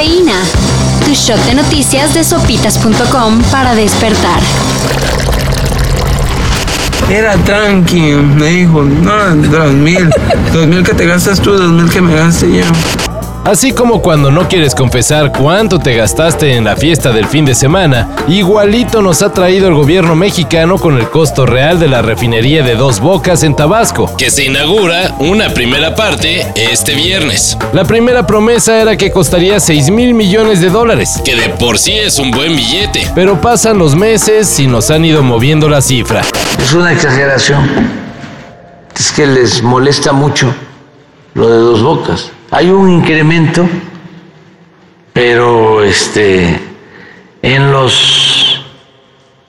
Cafeína. Tu shot de noticias de sopitas.com para despertar. Era tranqui, me dijo, no, dos mil, dos mil que te gastas tú, dos mil que me gaste yo. Así como cuando no quieres confesar cuánto te gastaste en la fiesta del fin de semana, igualito nos ha traído el gobierno mexicano con el costo real de la refinería de Dos Bocas en Tabasco, que se inaugura una primera parte este viernes. La primera promesa era que costaría 6 mil millones de dólares, que de por sí es un buen billete, pero pasan los meses y nos han ido moviendo la cifra. Es una exageración. Es que les molesta mucho lo de Dos Bocas. Hay un incremento, pero este, en los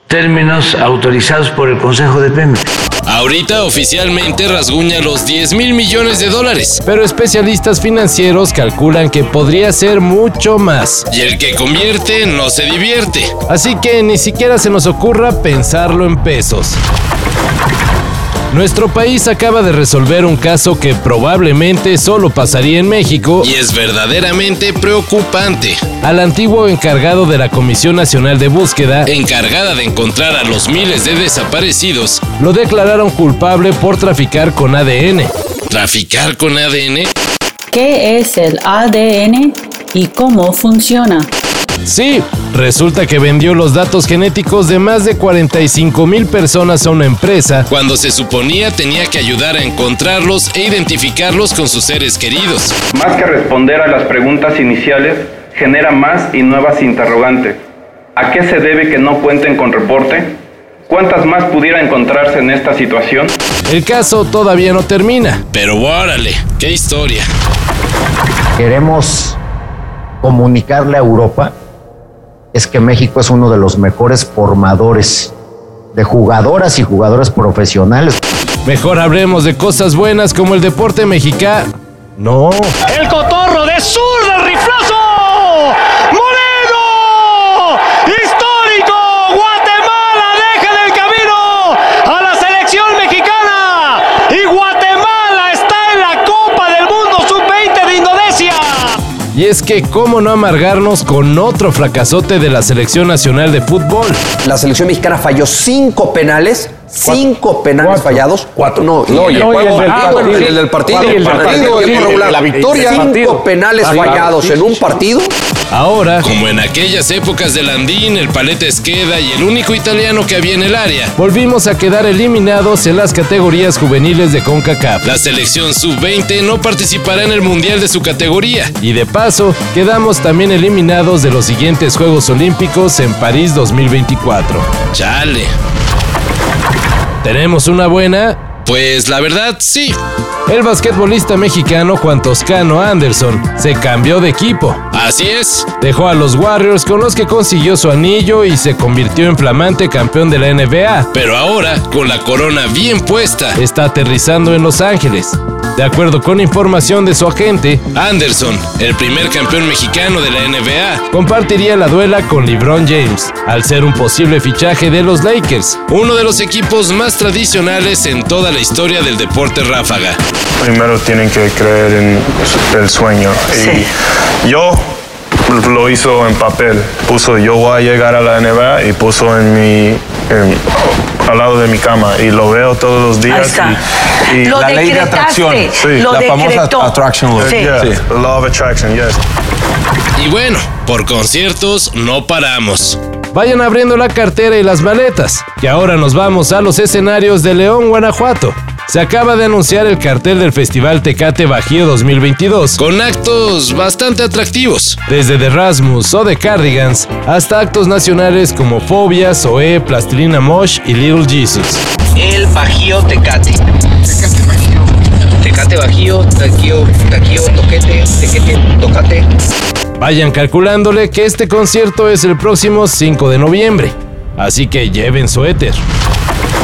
términos autorizados por el Consejo de Pemex. Ahorita oficialmente rasguña los 10 mil millones de dólares, pero especialistas financieros calculan que podría ser mucho más. Y el que convierte no se divierte. Así que ni siquiera se nos ocurra pensarlo en pesos. Nuestro país acaba de resolver un caso que probablemente solo pasaría en México y es verdaderamente preocupante. Al antiguo encargado de la Comisión Nacional de Búsqueda, encargada de encontrar a los miles de desaparecidos, lo declararon culpable por traficar con ADN. ¿Traficar con ADN? ¿Qué es el ADN y cómo funciona? Sí, resulta que vendió los datos genéticos de más de 45 mil personas a una empresa cuando se suponía tenía que ayudar a encontrarlos e identificarlos con sus seres queridos. Más que responder a las preguntas iniciales, genera más y nuevas interrogantes. ¿A qué se debe que no cuenten con reporte? ¿Cuántas más pudiera encontrarse en esta situación? El caso todavía no termina, pero órale, qué historia. Queremos comunicarle a Europa es que México es uno de los mejores formadores de jugadoras y jugadores profesionales. Mejor hablemos de cosas buenas como el deporte mexicano. No. El cotorro de zurda, riflazo. ¡Moreno! ¡Histórico! Guatemala deja en el camino a la selección mexicana. Y Guatemala está en la Copa del Mundo Sub-20 de Indonesia. Y es que cómo no amargarnos con otro fracasote de la selección nacional de fútbol. La selección mexicana falló cinco penales. Cinco penales fallados. Cuatro. No, No, y el juego- ah, del partido. Sí, el el del partido, partido, el sí, regular. la victoria. Cinco Partido. penales Ah, fallados claro. en un partido. Ahora, como en aquellas épocas de Landín, el Paleta Esqueda y el único italiano que había en el área, volvimos a quedar eliminados en las categorías juveniles de CONCACAF. La selección sub-20 no participará en el mundial de su categoría y de paso quedamos también eliminados de los siguientes Juegos Olímpicos en París 2024. Chale. ¿Tenemos una buena? Pues la verdad sí. El basquetbolista mexicano Juan Toscano Anderson se cambió de equipo. Así es. Dejó a los Warriors con los que consiguió su anillo y se convirtió en flamante campeón de la NBA. Pero ahora, con la corona bien puesta, está aterrizando en Los Ángeles. De acuerdo con información de su agente, Anderson, el primer campeón mexicano de la NBA, compartiría la duela con LeBron James, al ser un posible fichaje de los Lakers, uno de los equipos más tradicionales en toda la historia del deporte ráfaga. Primero tienen que creer en el sueño. Y yo lo hizo en papel. Puso yo voy a llegar a la NBA y puso en mi en- al lado de mi cama y lo veo todos los días. Ahí está. Y, y Lo la ley de atracción. Sí. lo la famosa attraction law. Sí. Yeah, Sí. the law of attraction, yes. Y bueno, por conciertos no paramos. Vayan abriendo la cartera y las maletas, que ahora nos vamos a los escenarios de León, Guanajuato. Se acaba de anunciar el cartel del Festival Tecate Bajío 2022, con actos bastante atractivos, desde The Rasmus o The Cardigans, hasta actos nacionales como Fobia, Zoé, Plastilina Mosh y Little Jesus. El Bajío Tecate. Tecate Bajío. Tecate Bajío, Taquío, Taquío, Toquete, Tequete, Tocate. Vayan calculándole que este concierto es el próximo 5 de noviembre, así que lleven su éter.